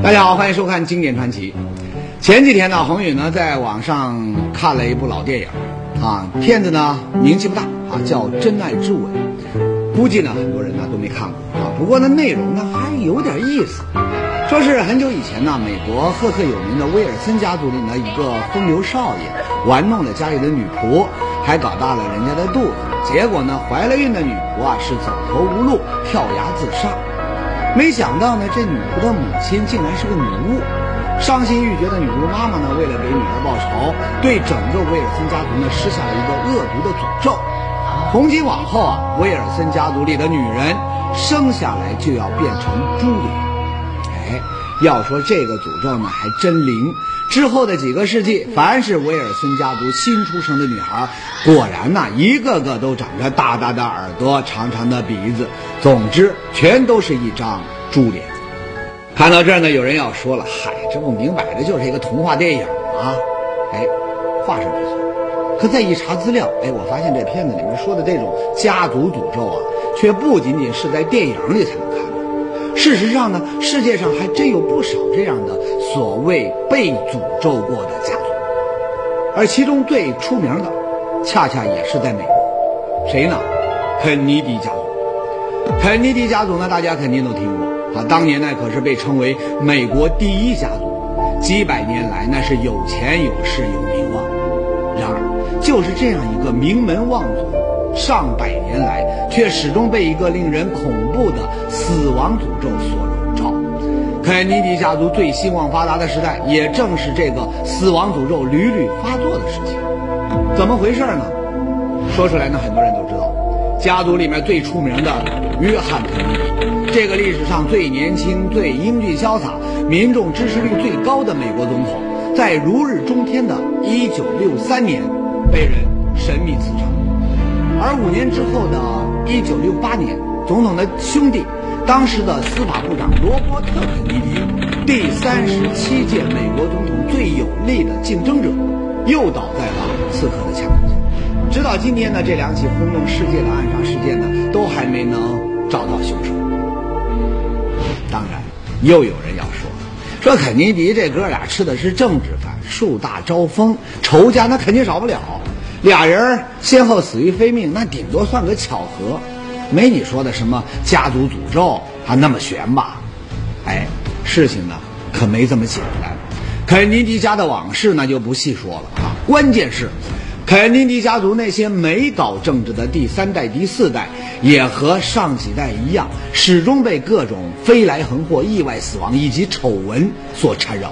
大家好，欢迎收看《经典传奇》。前几天呢，宏宇呢在网上看了一部老电影，啊，片子呢名气不大啊，叫《真爱之吻》，估计呢很多人呢都没看过啊。不过呢内容呢还有点意思，说是很久以前呢，美国赫赫有名的威尔森家族里呢一个风流少爷玩弄了家里的女仆，还搞大了人家的肚子，结果呢怀了孕的女仆啊是走投无路跳崖自杀。没想到呢，这女仆的母亲竟然是个女巫。伤心欲绝的女巫妈妈呢，为了给女儿报仇，对整个威尔森家族呢施下了一个恶毒的诅咒。从今往后啊，威尔森家族里的女人生下来就要变成猪脸。要说这个诅咒呢，还真灵。之后的几个世纪，凡是威尔森家族新出生的女孩，果然呐，一个个都长着大大的耳朵、长长的鼻子，总之，全都是一张猪脸。看到这儿呢，有人要说了：“嗨，这不明摆着就是一个童话电影吗？”哎，话是没错，可再一查资料，哎，我发现这片子里面说的这种家族诅咒啊，却不仅仅是在电影里才能看到。事实上呢，世界上还真有不少这样的所谓被诅咒过的家族，而其中最出名的，恰恰也是在美国，谁呢？肯尼迪家族。肯尼迪家族呢，大家肯定都听过啊，当年呢可是被称为美国第一家族，几百年来那是有钱有势有名望。就是这样一个名门望族。上百年来，却始终被一个令人恐怖的死亡诅咒所笼罩。肯尼迪家族最兴旺发达的时代，也正是这个死亡诅咒屡屡发作的时期。怎么回事呢？说出来呢，很多人都知道。家族里面最出名的约翰·肯尼迪，这个历史上最年轻、最英俊潇洒、民众支持率最高的美国总统，在如日中天的1963年，被人神秘刺杀。而五年之后的1968年，总统的兄弟，当时的司法部长罗伯特·肯尼迪，第三十七届美国总统最有力的竞争者，又倒在了刺客的枪口下。直到今天呢，这两起轰动世界的暗杀事件呢，都还没能找到凶手。当然，又有人要说，说肯尼迪这哥俩吃的是政治饭，树大招风，仇家那肯定少不了。俩人先后死于非命，那顶多算个巧合，没你说的什么家族诅咒还那么悬吧？哎，事情呢可没这么简单。肯尼迪家的往事那就不细说了啊，关键是，肯尼迪家族那些没搞政治的第三代、第四代，也和上几代一样，始终被各种飞来横祸、意外死亡以及丑闻所缠绕。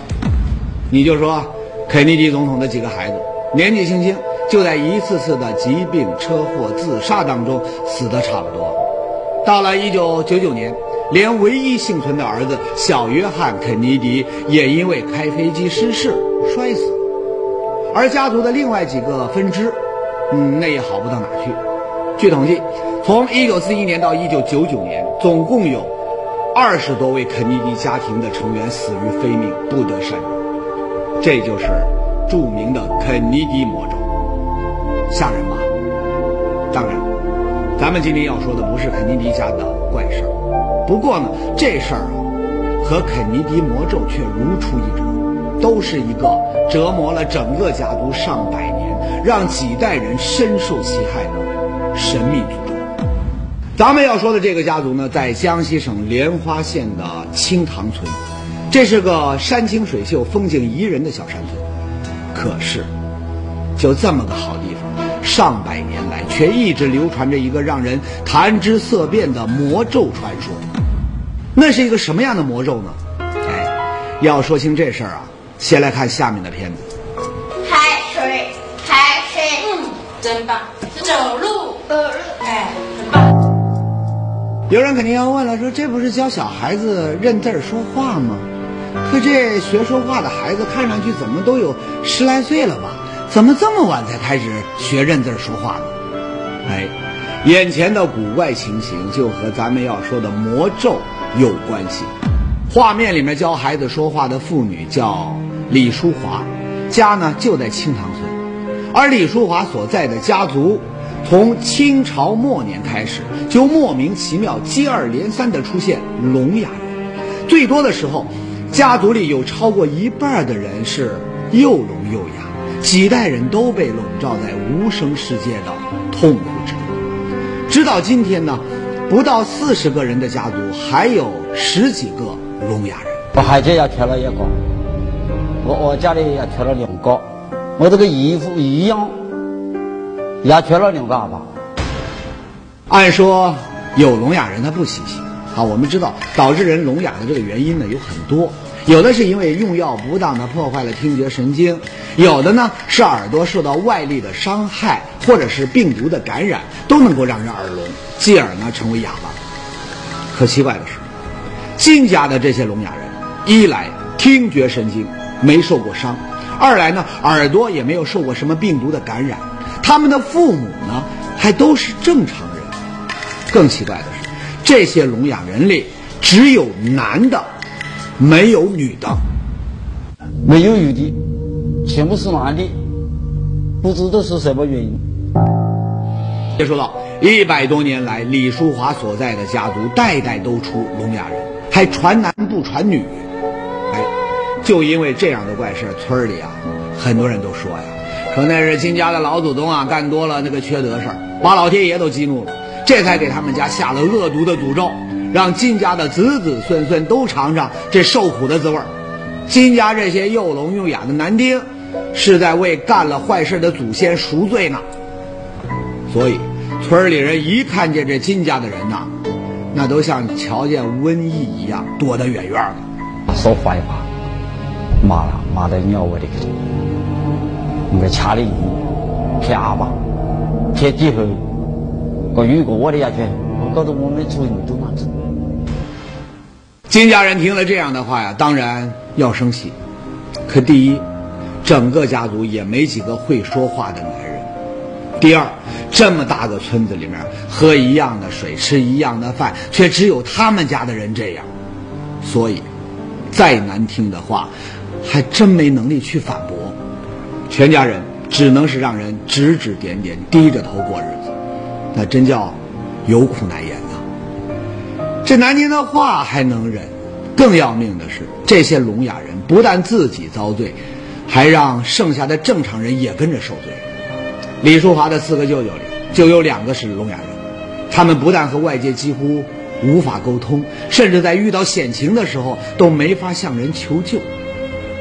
你就说，肯尼迪总统的几个孩子，年纪轻轻。就在一次次的疾病、车祸、自杀当中死的差不多。到了一九九九年，连唯一幸存的儿子小约翰·肯尼迪也因为开飞机失事摔死。而家族的另外几个分支，嗯，那也好不到哪去。据统计，从一九四一年到一九九九年，总共有二十多位肯尼迪家庭的成员死于非命，不得善终。这就是著名的肯尼迪魔咒。吓人吧？当然，咱们今天要说的不是肯尼迪家的怪事儿。不过呢，这事儿啊，和肯尼迪魔咒却如出一辙，都是一个折磨了整个家族上百年，让几代人深受其害的神秘诅咒。咱们要说的这个家族呢，在江西省莲花县的青塘村，这是个山清水秀、风景宜人的小山村。可是，就这么个好地方。上百年来，却一直流传着一个让人谈之色变的魔咒传说。那是一个什么样的魔咒呢？哎，要说清这事儿啊，先来看下面的片子。海水，海水，嗯，真棒，走路，呃，哎，很棒。有人肯定要问了，说这不是教小孩子认字儿说话吗？可这学说话的孩子看上去怎么都有十来岁了吧？怎么这么晚才开始学认字说话呢？哎，眼前的古怪情形就和咱们要说的魔咒有关系。画面里面教孩子说话的妇女叫李淑华，家呢就在清塘村，而李淑华所在的家族，从清朝末年开始就莫名其妙接二连三的出现聋哑人，最多的时候。家族里有超过一半的人是又聋又哑，几代人都被笼罩在无声世界的痛苦之中。直到今天呢，不到四十个人的家族还有十几个聋哑人。我孩子也缺了一个，我家里也缺了两个，我这个姨父姨养也缺了两个吧。按说有聋哑人他不稀奇啊，我们知道导致人聋哑的这个原因呢有很多，有的是因为用药不当的破坏了听觉神经，有的呢是耳朵受到外力的伤害或者是病毒的感染，都能够让人耳聋，继而呢成为哑巴。可奇怪的是，金家的这些聋哑人，一来听觉神经没受过伤，二来呢耳朵也没有受过什么病毒的感染，他们的父母呢还都是正常人。更奇怪的是，这些聋哑人里只有男的，没有女的。没有女的，全部是男的，不知道是什么原因。别说到一百多年来，李淑华所在的家族代代都出聋哑人，还传男不传女。就因为这样的怪事，村里啊，很多人都说呀，说那是金家的老祖宗啊干多了那个缺德事儿，把老天爷都激怒了。这才给他们家下了恶毒的诅咒，让金家的子子孙孙都尝尝这受苦的滋味儿。金家这些又聋又哑的男丁，是在为干了坏事的祖先赎罪呢。所以，村里人一看见这金家的人呐，那都像瞧见瘟疫一样，躲得远远的。说坏话，骂骂了骂得鸟我的去，我掐的骗阿爸，骗几回。我如果我的下去，我告诉我们村民都难子。金家人听了这样的话呀，当然要生气。可第一，整个家族也没几个会说话的男人；第二，这么大个村子里面，喝一样的水，吃一样的饭，却只有他们家的人这样。所以，再难听的话，还真没能力去反驳。全家人只能是让人指指点点，低着头过日子。那真叫有苦难言呐！这难听的话还能忍，更要命的是，这些聋哑人不但自己遭罪，还让剩下的正常人也跟着受罪。李淑华的四个舅舅里就有两个是聋哑人，他们不但和外界几乎无法沟通，甚至在遇到险情的时候都没法向人求救。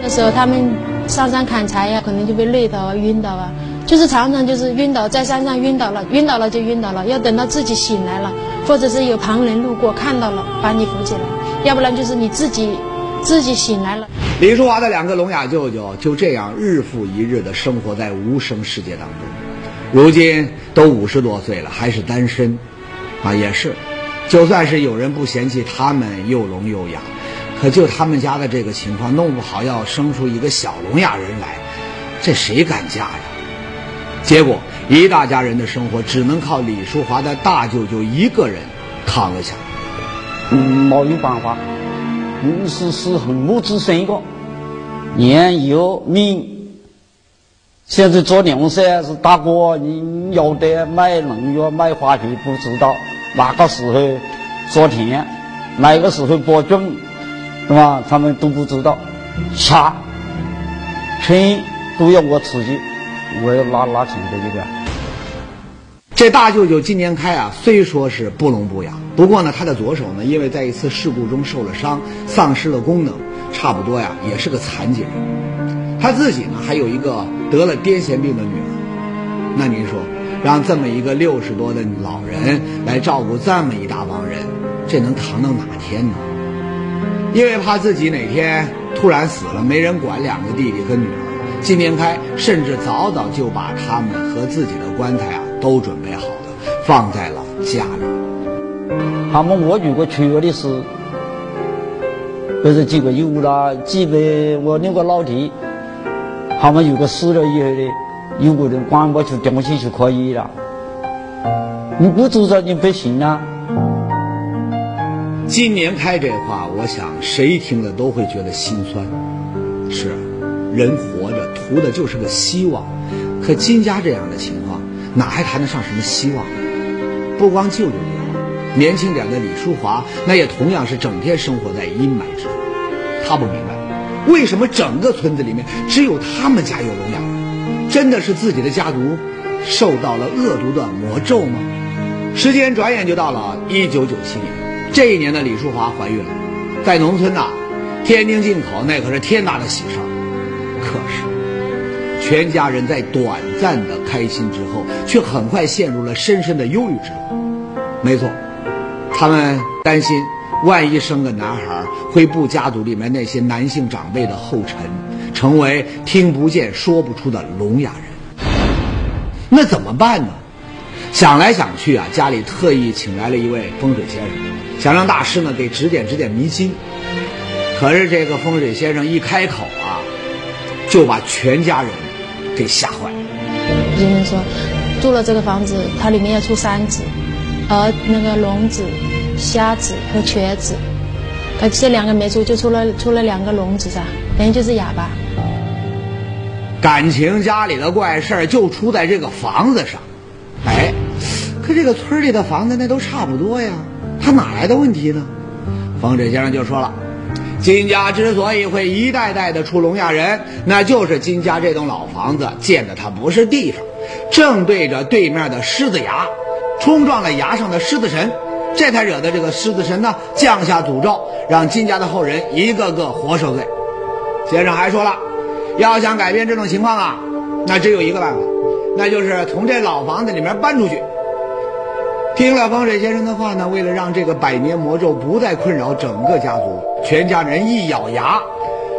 那时候他们上山砍柴呀，可能就被累到啊、晕倒啊。就是常常就是晕倒在山上晕倒了，晕倒了就晕倒了，要等到自己醒来了，或者是有旁人路过看到了把你扶起来，要不然就是你自己自己醒来了。李淑华的两个聋哑舅舅就这样日复一日的生活在无声世界当中，如今都五十多岁了还是单身，啊也是，就算是有人不嫌弃他们又聋又哑，可就他们家的这个情况，弄不好要生出一个小聋哑人来，这谁敢嫁呀？结果，一大家人的生活只能靠李淑华的大舅舅一个人扛了下来。嗯，没有办法，嗯，是是很母子生一个，年幼命。现在做粮食是大哥，你有的买农药、买化肥不知道，哪个时候做田，哪个时候播种，是吧？他们都不知道，下春都要我出去。我要拉拉钱的这个。这大舅舅金年开啊，虽说是不聋不哑，不过呢，他的左手呢，因为在一次事故中受了伤，丧失了功能，差不多呀，也是个残疾人。他自己呢，还有一个得了癫痫病的女儿。那您说，让这么一个六十多的老人来照顾这么一大帮人，这能扛到哪天呢？因为怕自己哪天突然死了，没人管两个弟弟和女儿。金年开甚至早早就把他们和自己的棺材啊都准备好了，放在了家里。他们我如果缺的是，不是几个有了几百我两个老弟，他们如果死了以后呢，有个人管我去东西就可以了。你不做这你不行啊。金年开这话，我想谁听了都会觉得心酸。是。人活着图的就是个希望，可金家这样的情况，哪还谈得上什么希望？不光舅舅这样，年轻点的李淑华，那也同样是整天生活在阴霾之中。他不明白，为什么整个村子里面只有他们家有聋哑人？真的是自己的家族受到了恶毒的魔咒吗？时间转眼就到了一九九七年，这一年的李淑华怀孕了，在农村呐，天丁进口那可是天大的喜事儿。可是，全家人在短暂的开心之后，却很快陷入了深深的忧郁之中。没错，他们担心，万一生个男孩，会步家族里面那些男性长辈的后尘，成为听不见、说不出的聋哑人。那怎么办呢？想来想去啊，家里特意请来了一位风水先生，想让大师呢给指点指点迷津。可是这个风水先生一开口啊，就把全家人给吓坏了。先生说，住了这个房子，它里面要出三子，而那个聋子、瞎子和瘸子，呃，这两个没出，就出了出了两个聋子噻，等于就是哑巴。感情家里的怪事儿就出在这个房子上，哎。可这个村里的房子那都差不多呀，他哪来的问题呢？风水先生就说了，金家之所以会一代代的出聋哑人，那就是金家这栋老房子建的它不是地方，正对着对面的狮子崖，冲撞了崖上的狮子神，这才惹得这个狮子神呢降下诅咒，让金家的后人一个个活受罪。先生还说了，要想改变这种情况啊，那只有一个办法，那就是从这老房子里面搬出去。听了风水先生的话呢，为了让这个百年魔咒不再困扰整个家族，全家人一咬牙，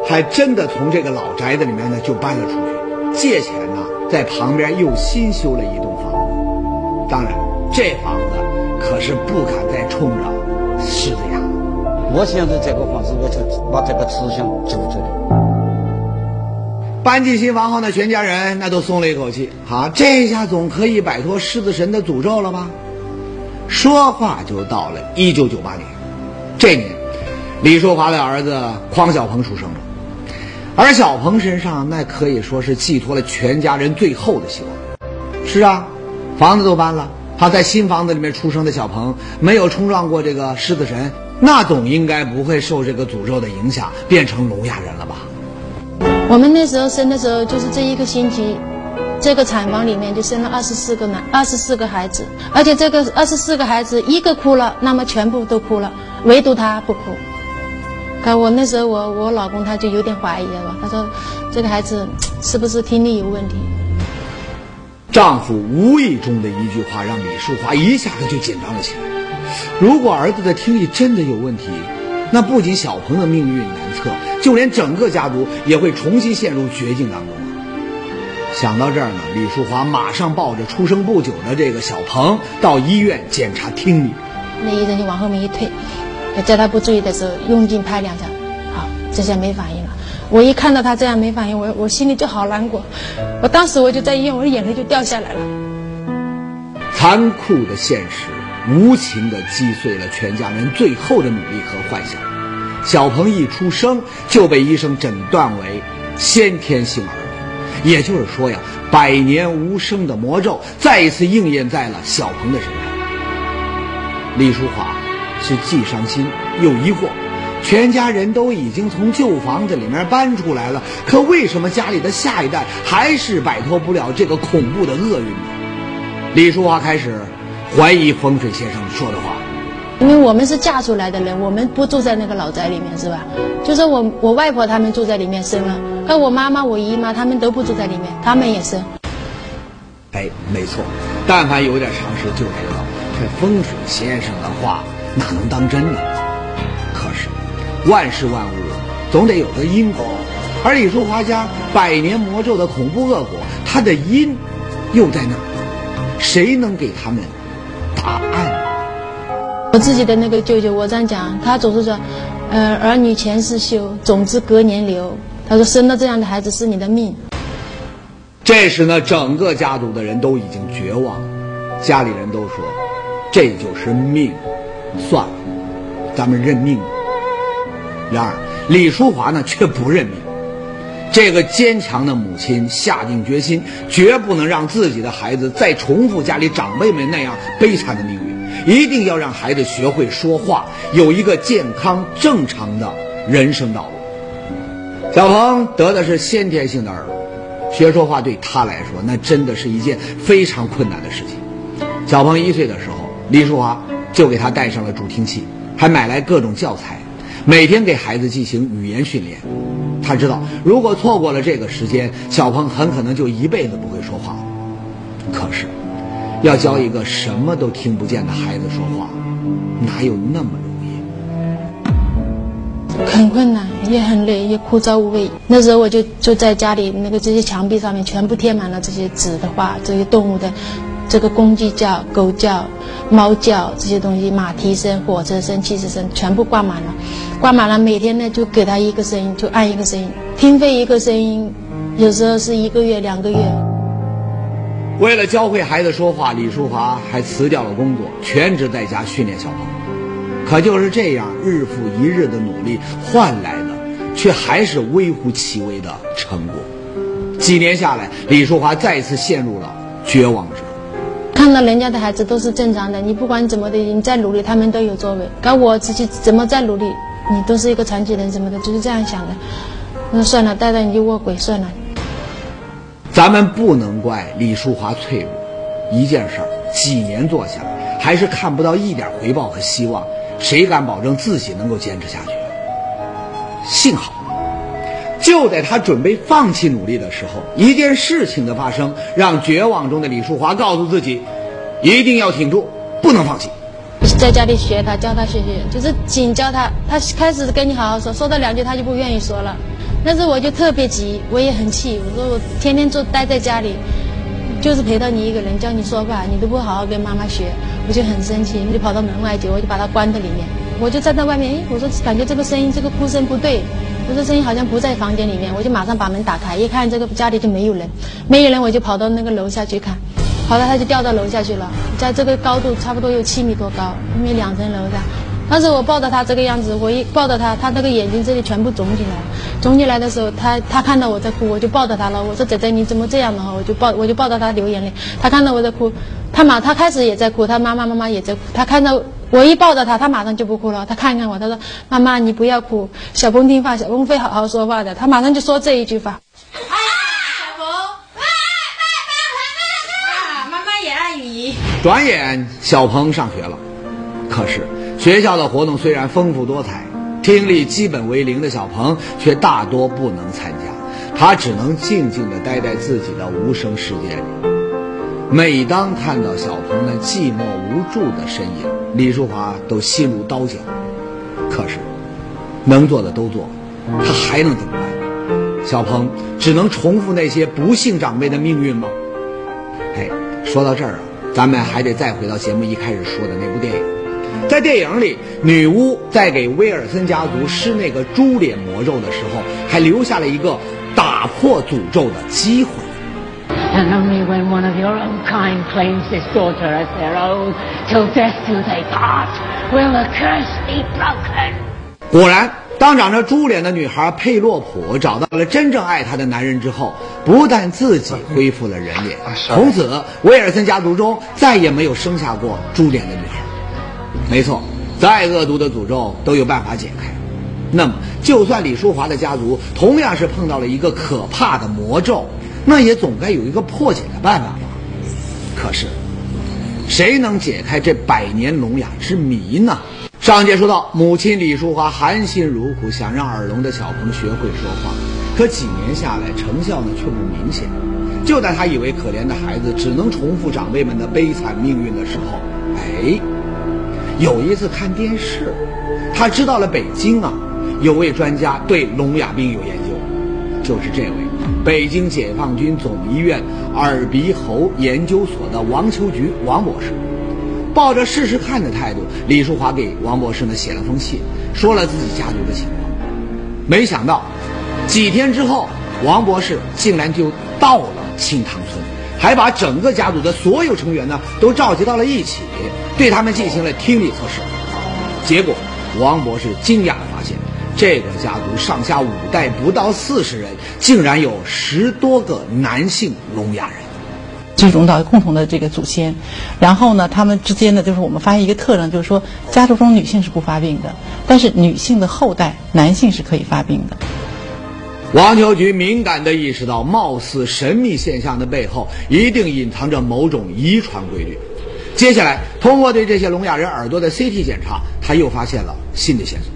还真的从这个老宅子里面呢就搬了出去，借钱呢在旁边又新修了一栋房子。当然，这房子可是不敢再冲着狮子崖。我现在这个房子，我就把这个思想住这里。搬进新房后呢，全家人那都松了一口气，好，这下总可以摆脱狮子神的诅咒了吧？说话就到了一九九八年，这年，李淑华的儿子匡小鹏出生了，而小鹏身上那可以说是寄托了全家人最后的希望。是啊，房子都搬了，他在新房子里面出生的小鹏没有冲撞过这个狮子神，那总应该不会受这个诅咒的影响变成聋哑人了吧？我们那时候生的时候就是这一个星期。这个产房里面就生了二十四个男，二十四个孩子，而且这个二十四个孩子一个哭了，那么全部都哭了，唯独他不哭。可我那时候我我老公他就有点怀疑了，他说这个孩子是不是听力有问题？丈夫无意中的一句话让李淑华一下子就紧张了起来。如果儿子的听力真的有问题，那不仅小鹏的命运难测，就连整个家族也会重新陷入绝境当中。想到这儿呢，李淑华马上抱着出生不久的这个小鹏到医院检查听力。那医生就往后面一推，在他不注意的时候用劲拍两下，好，这下没反应了。我一看到他这样没反应，我我心里就好难过。我当时我就在医院，我的眼泪就掉下来了。残酷的现实无情地击碎了全家人最后的努力和幻想。小鹏一出生就被医生诊断为先天性儿。也就是说呀，百年无声的魔咒再一次应验在了小鹏的身上。李淑华是既伤心又疑惑，全家人都已经从旧房子里面搬出来了，可为什么家里的下一代还是摆脱不了这个恐怖的厄运呢？李淑华开始怀疑风水先生说的话。因为我们是嫁出来的人，我们不住在那个老宅里面，是吧？就是我我外婆他们住在里面生了，可我妈妈、我姨妈他们都不住在里面，他们也生。哎，没错，但凡有点常识就知道，这风水先生的话哪能当真呢？可是，万事万物总得有个因果，而李淑华家百年魔咒的恐怖恶果，它的因又在哪？谁能给他们答案？我自己的那个舅舅，我这样讲，他总是说，呃，儿女前世修，种子隔年留。他说，生了这样的孩子是你的命。这时呢，整个家族的人都已经绝望，家里人都说，这就是命，算了，咱们认命。然而，李淑华呢却不认命。这个坚强的母亲下定决心，绝不能让自己的孩子再重复家里长辈们那样悲惨的命运。一定要让孩子学会说话，有一个健康正常的人生道路。小鹏得的是先天性的耳聋，学说话对他来说那真的是一件非常困难的事情。小鹏一岁的时候，李淑华就给他带上了助听器，还买来各种教材，每天给孩子进行语言训练。他知道，如果错过了这个时间，小鹏很可能就一辈子不会说话。可是，要教一个什么都听不见的孩子说话，哪有那么容易？很困难，也很累，也枯燥无味。那时候我就就在家里，那个这些墙壁上面全部贴满了这些纸的画，这些动物的。这个公鸡叫、狗叫、猫叫这些东西，马蹄声、火车声、汽车声全部挂满了，挂满了。每天呢，就给他一个声音，就按一个声音，听费一个声音，有时候是一个月、两个月。为了教会孩子说话，李淑华还辞掉了工作，全职在家训练小朋友。可就是这样，日复一日的努力换来的，却还是微乎其微的成果。几年下来，李淑华再次陷入了绝望之中。看到人家的孩子都是正常的，你不管怎么的，你再努力，他们都有作为。搞我自己怎么再努力，你都是一个残疾人什么的，就是这样想的。那算了，带带你就卧轨算了。咱们不能怪李淑华脆弱，一件事儿几年做下来，还是看不到一点回报和希望，谁敢保证自己能够坚持下去？幸好。就在他准备放弃努力的时候，一件事情的发生让绝望中的李淑华告诉自己，一定要挺住，不能放弃。在家里学他，教他学学，就是紧教他。他开始跟你好好说，说到两句他就不愿意说了。那时候我就特别急，我也很气。我说我天天坐待在家里，就是陪到你一个人教你说话，你都不好好跟妈妈学，我就很生气，我就跑到门外去，我就把他关在里面。我就站在外面，哎，我说感觉这个声音，这个哭声不对。我说声音好像不在房间里面，我就马上把门打开，一看这个家里就没有人，没有人，我就跑到那个楼下去看，跑到，他就掉到楼下去了，在这个高度差不多有七米多高，因为两层楼的。当时我抱着他这个样子，我一抱着他，他那个眼睛这里全部肿起来，肿起来的时候，他他看到我在哭，我就抱着他了。我说仔仔你怎么这样的哈？我就抱我就抱着他流眼泪。他看到我在哭，他马他开始也在哭，他妈妈妈妈也在哭，他看到。我一抱着他，他马上就不哭了。他看看我，他说：“妈妈，你不要哭，小鹏听话，小鹏会好好说话的。”他马上就说这一句话。哎，小鹏，妈妈也爱你。转眼小鹏上学了，可是学校的活动虽然丰富多彩，听力基本为零的小鹏却大多不能参加，他只能静静地待在自己的无声世界里。每当看到小鹏那寂寞无助的身影，李淑华都心如刀绞。可是，能做的都做，他还能怎么办？小鹏只能重复那些不幸长辈的命运吗？哎，说到这儿啊，咱们还得再回到节目一开始说的那部电影。在电影里，女巫在给威尔森家族施那个猪脸魔咒的时候，还留下了一个打破诅咒的机会。And only when one of your own kind claims this daughter as their own, till death do they part, will the curse be broken. 果然，当长着猪脸的女孩佩洛普找到了真正爱她的男人之后，不但自己恢复了人脸，从此威尔森家族中再也没有生下过猪脸的女孩。没错，再恶毒的诅咒都有办法解开。那么，就算李淑华的家族同样是碰到了一个可怕的魔咒。那也总该有一个破解的办法吧？可是，谁能解开这百年聋哑之谜呢？上节说到，母亲李淑华含辛茹苦想让耳聋的小鹏学会说话，可几年下来成效呢却不明显。就在他以为可怜的孩子只能重复长辈们的悲惨命运的时候，哎，有一次看电视，他知道了北京啊有位专家对聋哑病有研究，就是这位。北京解放军总医院耳鼻喉研究所的王秋菊王博士，抱着试试看的态度，李淑华给王博士呢写了封信，说了自己家族的情况。没想到，几天之后，王博士竟然就到了青塘村，还把整个家族的所有成员呢都召集到了一起，对他们进行了听力测试。结果，王博士惊讶地发现。这个家族上下五代不到四十人，竟然有十多个男性聋哑人，聚拢到共同的这个祖先，然后呢，他们之间呢，就是我们发现一个特征，就是说家族中女性是不发病的，但是女性的后代男性是可以发病的。王球局敏感地意识到，貌似神秘现象的背后，一定隐藏着某种遗传规律。接下来，通过对这些聋哑人耳朵的 CT 检查，他又发现了新的线索。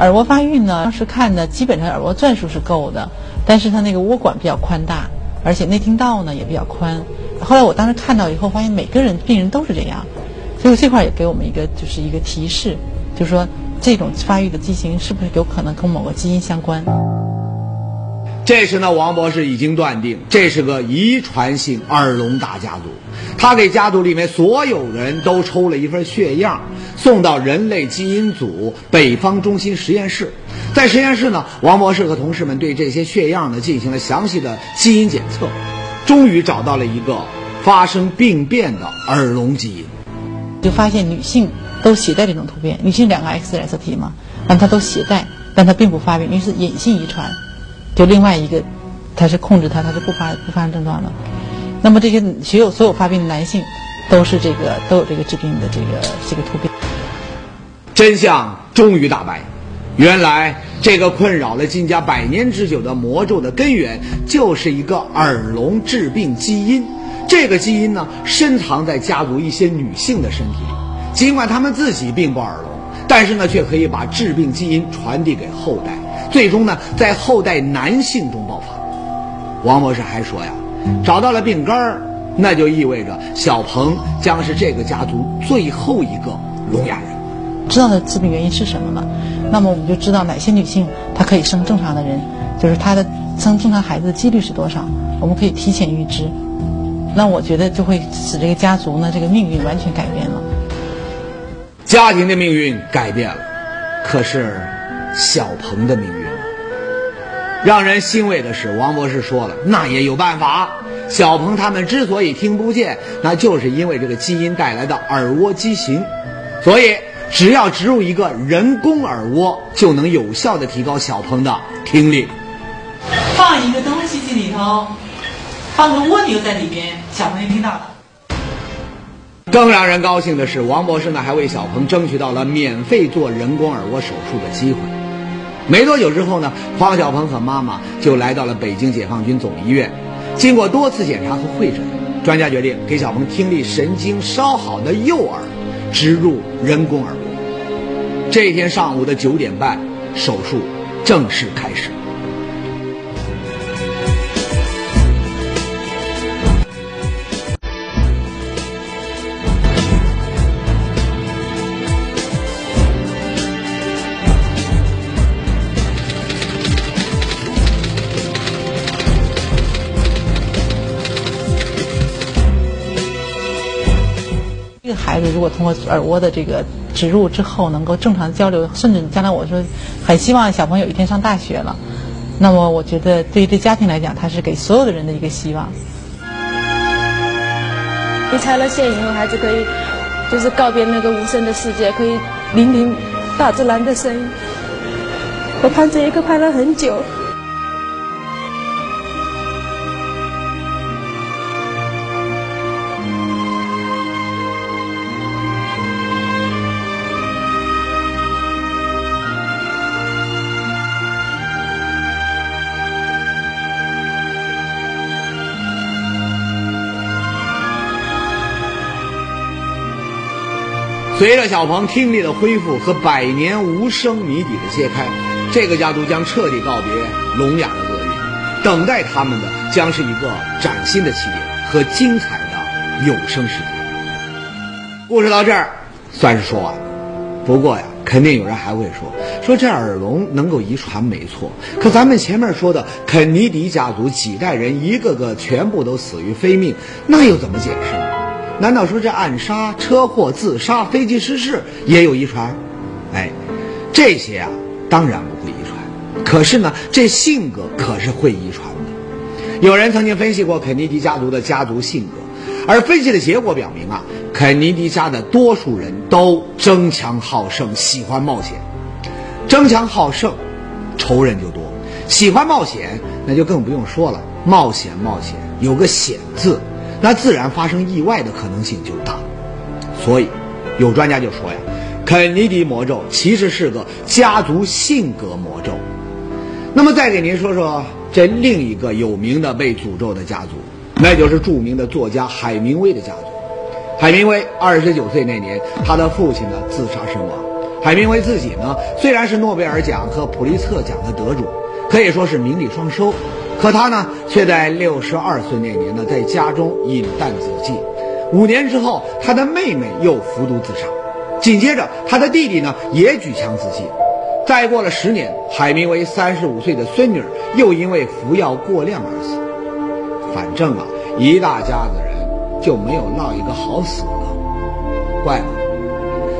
耳蜗发育呢，当时看的基本上耳蜗转数是够的，但是他那个窝管比较宽大，而且内听道呢也比较宽。后来我当时看到以后，发现每个人病人都是这样，所以这块也给我们一个就是一个提示，就是说这种发育的畸形是不是有可能跟某个基因相关？这时呢，王博士已经断定这是个遗传性耳聋大家族。他给家族里面所有人都抽了一份血样，送到人类基因组北方中心实验室。在实验室呢，王博士和同事们对这些血样呢进行了详细的基因检测，终于找到了一个发生病变的耳聋基因。就发现女性都携带这种突变，女性两个 X 染色体嘛，但她都携带，但她并不发病，因为是隐性遗传。就另外一个，他是控制他，他是不发不发生症状了。那么这些所有所有发病的男性，都是这个都有这个致病的这个这个突变。真相终于大白，原来这个困扰了金家百年之久的魔咒的根源，就是一个耳聋致病基因。这个基因呢，深藏在家族一些女性的身体里，尽管她们自己并不耳聋，但是呢，却可以把致病基因传递给后代。最终呢，在后代男性中爆发。王博士还说呀，找到了病根儿，那就意味着小鹏将是这个家族最后一个聋哑人。知道的致病原因是什么了，那么我们就知道哪些女性她可以生正常的人，就是她的生正常孩子的几率是多少，我们可以提前预知。那我觉得就会使这个家族呢，这个命运完全改变了。家庭的命运改变了，可是小鹏的命运。让人欣慰的是，王博士说了，那也有办法。小鹏他们之所以听不见，那就是因为这个基因带来的耳蜗畸形。所以，只要植入一个人工耳蜗，就能有效的提高小鹏的听力。放一个东西进里头，放个蜗牛在里边，小朋友听到了。更让人高兴的是，王博士呢还为小鹏争取到了免费做人工耳蜗手术的机会。没多久之后呢，黄小鹏和妈妈就来到了北京解放军总医院。经过多次检查和会诊，专家决定给小鹏听力神经稍好的右耳植入人工耳蜗。这天上午的九点半，手术正式开始。孩子如果通过耳蜗的这个植入之后能够正常交流，甚至将来我说很希望小朋友有一天上大学了，那么我觉得对于这家庭来讲，他是给所有的人的一个希望。你拆了线以后，孩子可以就是告别那个无声的世界，可以聆听大自然的声音。我盼这一刻盼了很久。随着小鹏听力的恢复和百年无声谜底的揭开，这个家族将彻底告别聋哑的厄运，等待他们的将是一个崭新的起点和精彩的有声世界。故事到这儿算是说完了。不过呀，肯定有人还会说，说这耳聋能够遗传没错，可咱们前面说的肯尼迪家族几代人一个个全部都死于非命，那又怎么解释呢？难道说这暗杀、车祸、自杀、飞机失事也有遗传？哎，这些啊当然不会遗传。可是呢，这性格可是会遗传的。有人曾经分析过肯尼迪家族的家族性格，而分析的结果表明啊，肯尼迪家的多数人都争强好胜，喜欢冒险。争强好胜，仇人就多；喜欢冒险，那就更不用说了。冒险，冒险，有个“险”字。那自然发生意外的可能性就大，所以有专家就说呀，肯尼迪魔咒其实是个家族性格魔咒。那么再给您说说这另一个有名的被诅咒的家族，那就是著名的作家海明威的家族。海明威二十九岁那年，他的父亲呢自杀身亡。海明威自己呢虽然是诺贝尔奖和普利策奖的得主，可以说是名利双收，可他呢却在六十二岁那年呢在家中饮弹自尽。五年之后，他的妹妹又服毒自杀，紧接着他的弟弟呢也举枪自尽。再过了十年，海明威三十五岁的孙女又因为服药过量而死。反正啊，一大家子人。就没有落一个好死的，怪吗？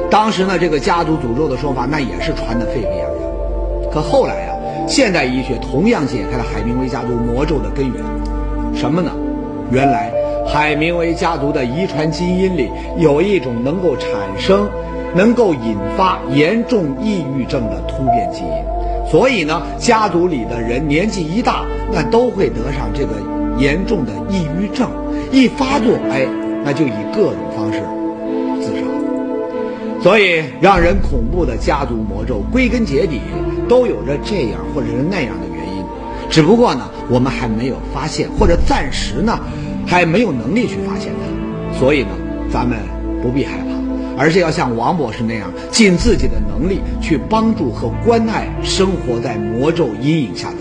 当时呢，这个家族诅咒的说法那也是传得沸沸扬扬。可后来呀，现代医学同样解开了海明威家族魔咒的根源，什么呢？原来海明威家族的遗传基因里有一种能够产生、能够引发严重抑郁症的突变基因，所以呢，家族里的人年纪一大，那都会得上这个严重的抑郁症。一发作，哎，那就以各种方式自杀。所以，让人恐怖的家族魔咒，归根结底都有着这样或者是那样的原因。只不过呢，我们还没有发现，或者暂时呢，还没有能力去发现它。所以呢，咱们不必害怕，而是要像王博士那样，尽自己的能力去帮助和关爱生活在魔咒阴影下的。